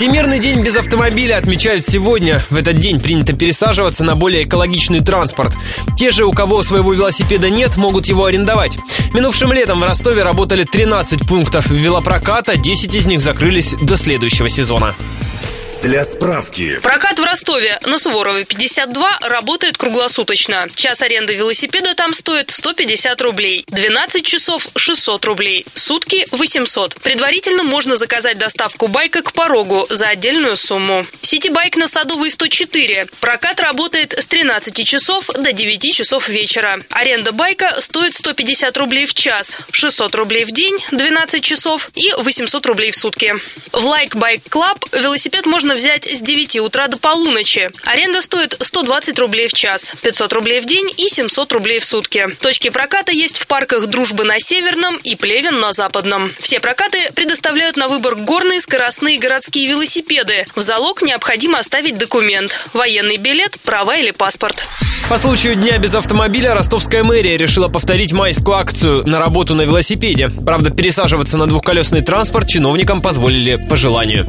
Всемирный день без автомобиля отмечают сегодня. В этот день принято пересаживаться на более экологичный транспорт. Те же, у кого своего велосипеда нет, могут его арендовать. Минувшим летом в Ростове работали 13 пунктов велопроката, 10 из них закрылись до следующего сезона. Для справки. Прокат в Ростове на Суворовой 52 работает круглосуточно. Час аренды велосипеда там стоит 150 рублей. 12 часов 600 рублей. Сутки 800. Предварительно можно заказать доставку байка к порогу за отдельную сумму. Сити-байк на Садовой 104. Прокат работает с 13 часов до 9 часов вечера. Аренда байка стоит 150 рублей в час, 600 рублей в день, 12 часов и 800 рублей в сутки. В Like Bike Club велосипед можно можно взять с 9 утра до полуночи. Аренда стоит 120 рублей в час, 500 рублей в день и 700 рублей в сутки. Точки проката есть в парках Дружбы на Северном и Плевен на Западном. Все прокаты предоставляют на выбор горные, скоростные городские велосипеды. В залог необходимо оставить документ, военный билет, права или паспорт. По случаю Дня без автомобиля ростовская мэрия решила повторить майскую акцию на работу на велосипеде. Правда, пересаживаться на двухколесный транспорт чиновникам позволили по желанию.